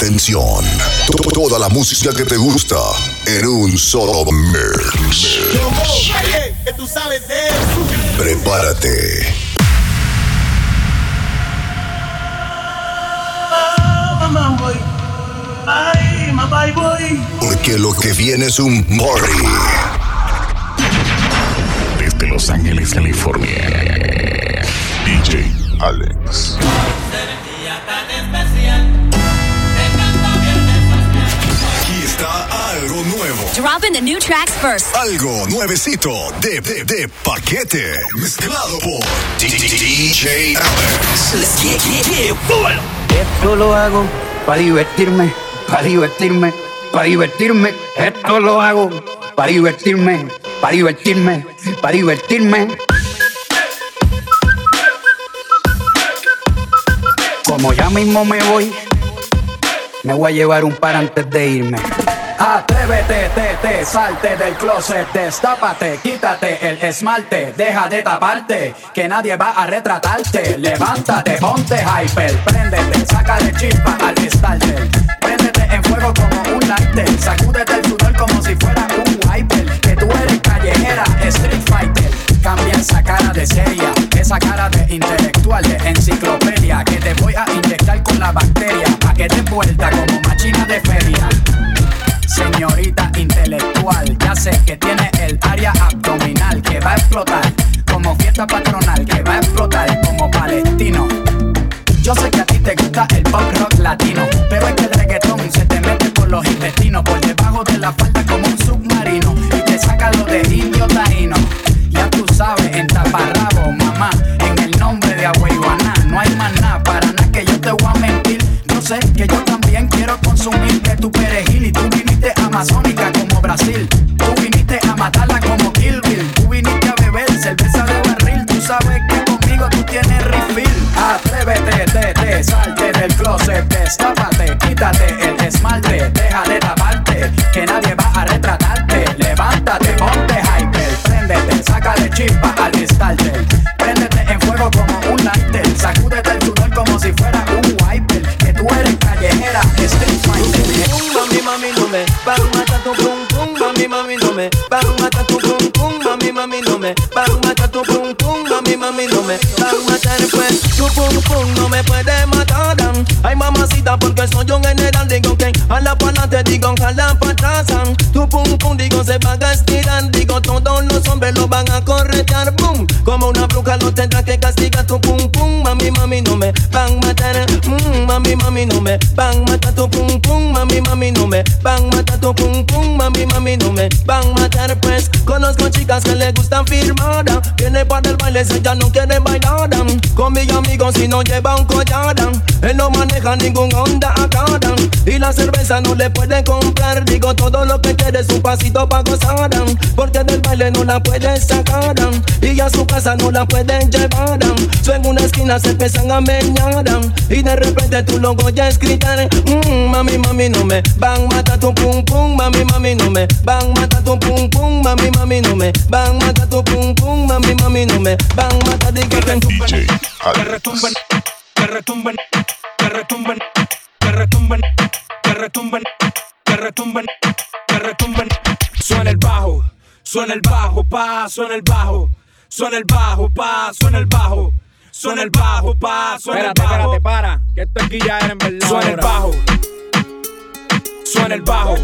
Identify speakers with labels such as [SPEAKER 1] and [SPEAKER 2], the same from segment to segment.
[SPEAKER 1] Atención, toda la música que te gusta en un solo mix. Prepárate.
[SPEAKER 2] mamá voy. Ay, mamá voy.
[SPEAKER 1] Porque lo que viene es un party.
[SPEAKER 3] Desde Los Ángeles, California. DJ Alex.
[SPEAKER 4] Dropping the new tracks first.
[SPEAKER 1] Algo nuevecito de, de, de paquete. Mezclado por DJ Alex.
[SPEAKER 5] Esto lo hago para divertirme, para divertirme, para divertirme. Esto lo hago para divertirme, para divertirme, para divertirme. Como ya mismo me voy, me voy a llevar un par antes de irme. Atrévete, te, te, salte del closet, destápate, quítate el esmalte, deja de taparte, que nadie va a retratarte. Levántate, ponte hyper, préndete, sácale chispa al starter. Préndete en fuego como un lighter, sacúdete el sudor como si fuera un wiper. Que tú eres callejera, street fighter. Cambia esa cara de seria, esa cara de intelectual, de enciclopedia, que te voy a inyectar con la bacteria, pa' que te vuelta como machina de feria. Señorita intelectual, ya sé que tiene el área abdominal que va a explotar como fiesta patronal, que va a explotar como palestino. Yo sé que a ti te gusta el pop rock latino, pero es que el reggaetón se te mete por los intestinos, por debajo de la falda como un submarino y te saca lo de indio taíno. Ya tú sabes, en taparrabo, mamá, en el nombre de Agüeyuaná, no hay más para nada que yo te voy a mentir. Yo sé que yo también quiero consumir de tu perejil amazónica como Brasil. Tú viniste a matarla como como
[SPEAKER 6] una bruja lo tendrá que castigar. Tu pum, pum, mami, mami, no me van mami, mami, no me van matar tu pum, pum, mami, mami, no me van matar tu pum, pum, mami, mami, no me van matar, pues. Conozco chicas que le gustan firmada, viene para el baile, si ella no quiere bailar, con mis amigos si no lleva un collar, él no maneja ningún Honda acá, y la cerveza no le puede comprar, digo todo lo que quiere es un pasito pa' gozar, porque del baile no la puede sacar, y a su casa no la pueden llevar, so en una esquina se empiezan a meñar, y de repente tu logo ya es gritar, mm, mami, mami, no me van mata tu pum pum, mami, mami, no me van mata tu pum pum, mami, mami, no me van mata tu pum pum, mami, mami, no me van mata de que
[SPEAKER 3] DJ
[SPEAKER 7] que retumben, que retumben, que retumben, que retumben, que retumben, que retumben, que retumben. Suena el bajo, suena el bajo, pa, suena el bajo, suena el bajo, pa, suena el bajo, suena el bajo, pa, suena el
[SPEAKER 8] Espérate,
[SPEAKER 7] bajo.
[SPEAKER 8] espérate, para. Que esto aquí ya era en verdad.
[SPEAKER 7] Suena el bajo, suena el bajo,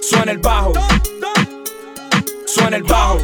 [SPEAKER 7] suena el bajo, suena el bajo.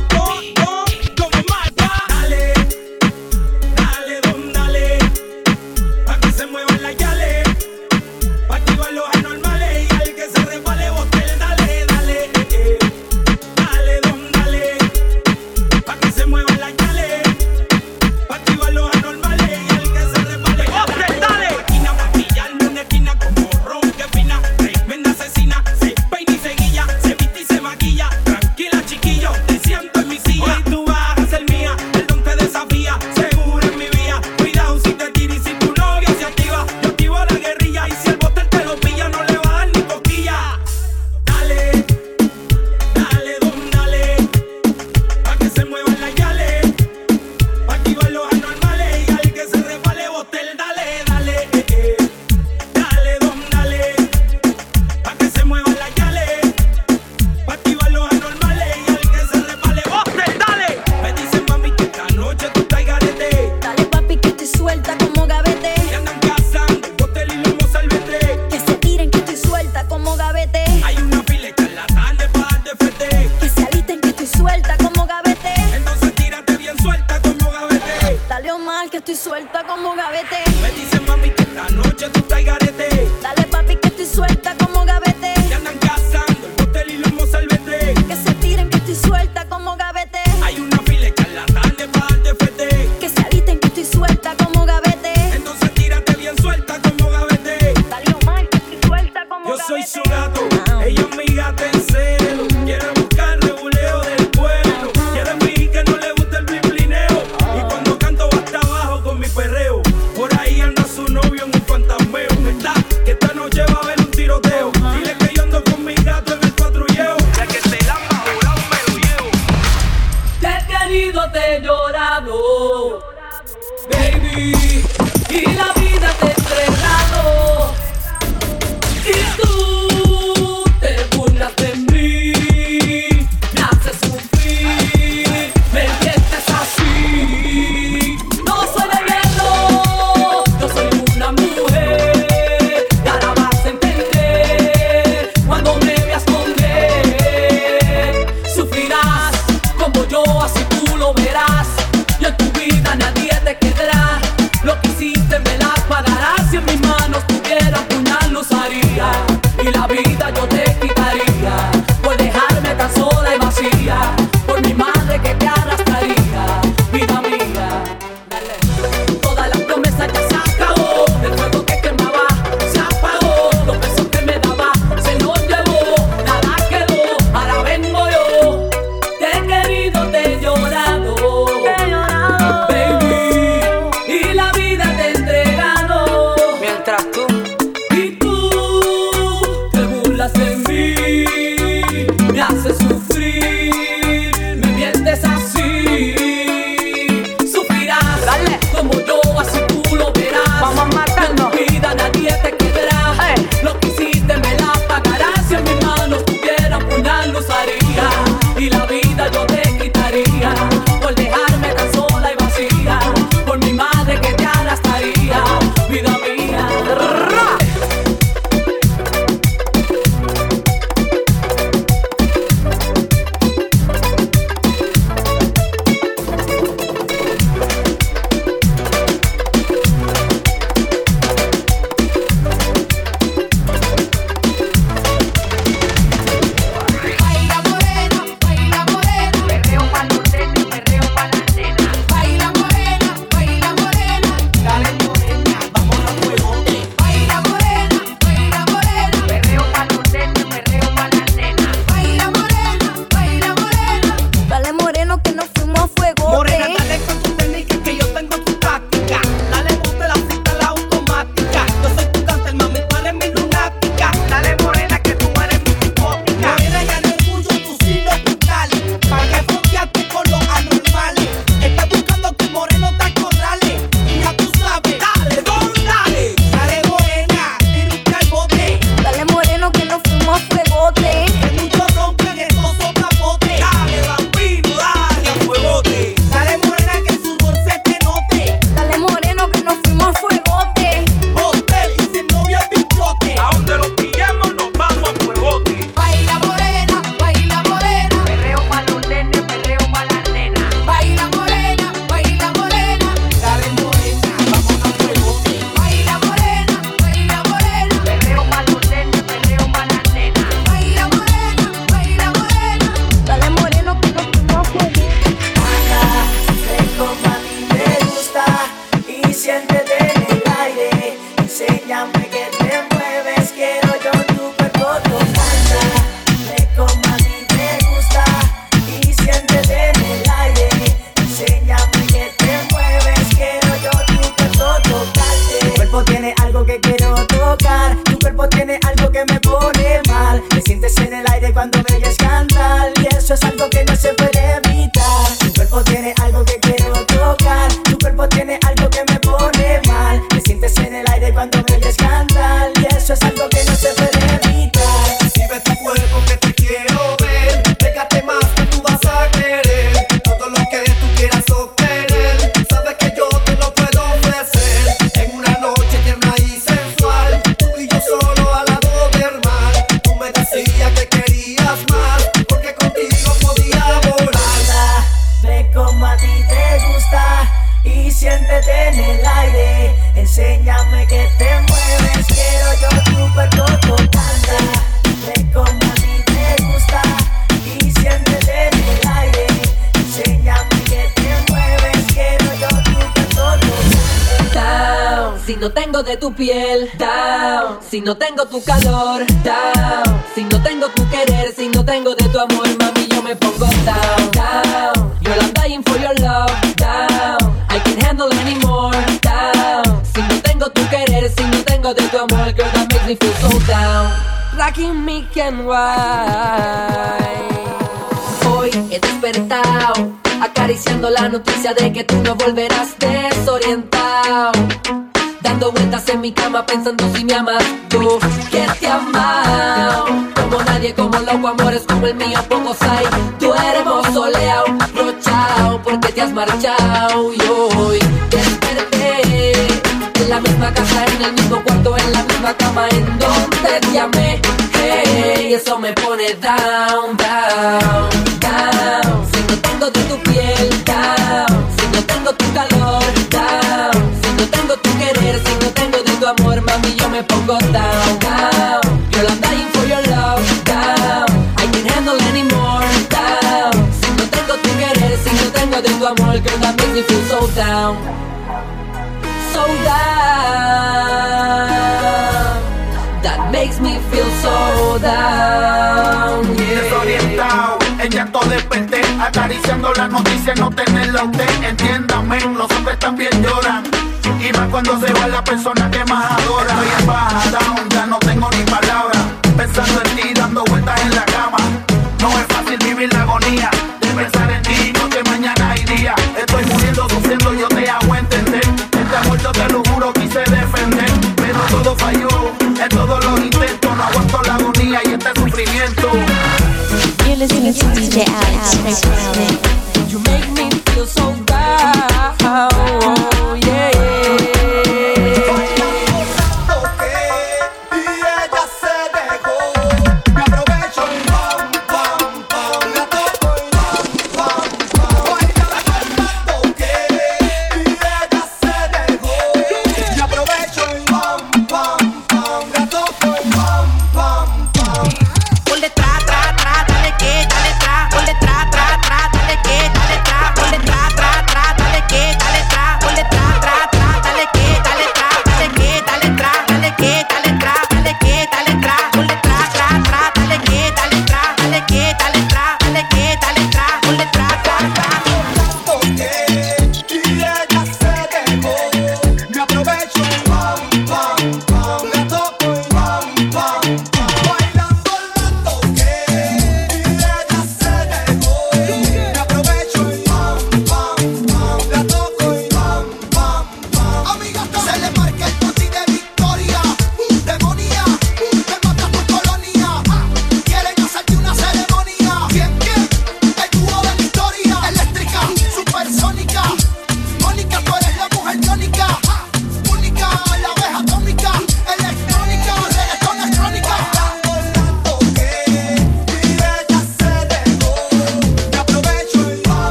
[SPEAKER 9] Down, si no tengo tu calor, down, si no tengo tu querer, si no tengo de tu amor, mami, yo me pongo down, down. Girl, I'm dying for your love, down. I can't handle anymore, down. Si no tengo tu querer, si no tengo de tu amor, girl, that makes me feel so down. Rocking me can Hoy he despertado, acariciando la noticia de que tú no volverás desorientado. Dando vueltas en mi cama pensando si me amas. Tú Que te amado Como nadie, como loco, amores como el mío pocos hay. Tú eres soleado, rochao Porque te has marchado. Y hoy desperté En la misma casa, en el mismo cuarto, en la misma cama En donde te amé. Hey, eso me pone down, down, down. Si no de tu piel, down me pongo down, down. Girl, I'm dying for your love, down. I can't handle anymore, down. Si no tengo tu querer, si no tengo de tu amor, girl, that makes me feel so down. So down. That makes me feel so down. Yeah.
[SPEAKER 10] desorientado, en llanto desperté, acariciando la noticia, no tenerla a usted, entiéndame, los hombres también lloran, cuando se va la persona que más adora, estoy en ya no tengo ni palabras, pensando en ti, dando vueltas en la cama, no es fácil vivir la agonía, de pensar en ti, no que mañana hay día, estoy muriendo, sufriendo, yo te hago entender, este amor te lo juro, quise defender, pero todo falló, en todos los intentos, no aguanto la agonía y este sufrimiento.
[SPEAKER 11] You're listening to DJ Alex.
[SPEAKER 9] You make me feel so down.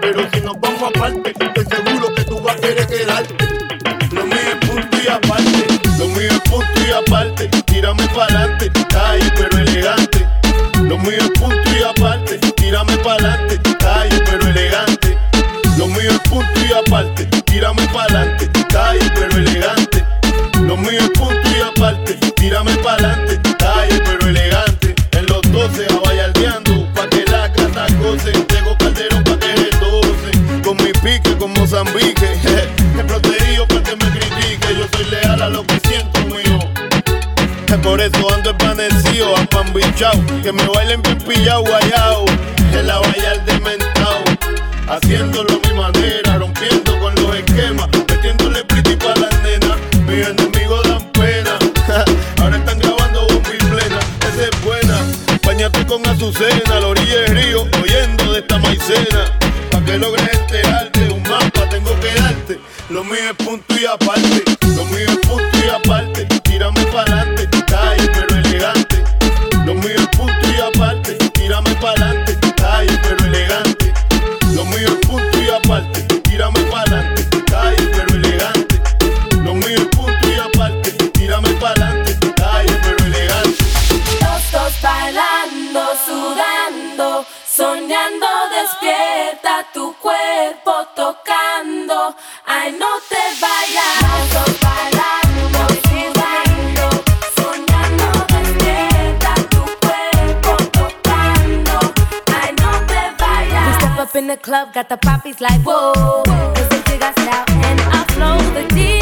[SPEAKER 12] Pero si nos vamos aparte, estoy seguro que tú vas a querer quedarte. Lo mío es punto y aparte, lo mío es punto y aparte. escuchado. Que me bailen bien guayao.
[SPEAKER 13] Soñando despierta tu cuerpo tocando. Ay, no te vayas. No te vayas. up in the club, got the poppies like whoa. Cause and I flow the
[SPEAKER 14] deep.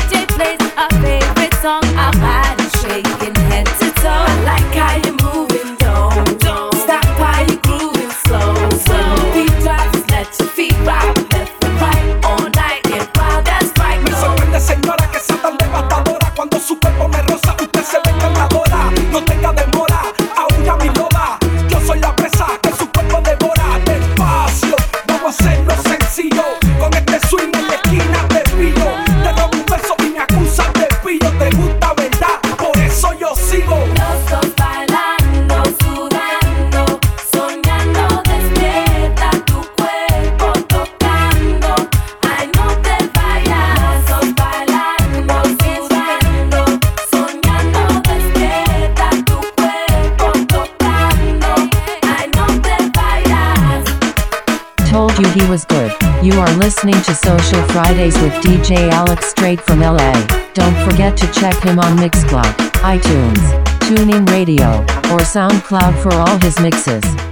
[SPEAKER 14] listening to Social Fridays with DJ Alex straight from LA. Don't forget to check him on Mixcloud, iTunes, TuneIn Radio, or SoundCloud for all his mixes.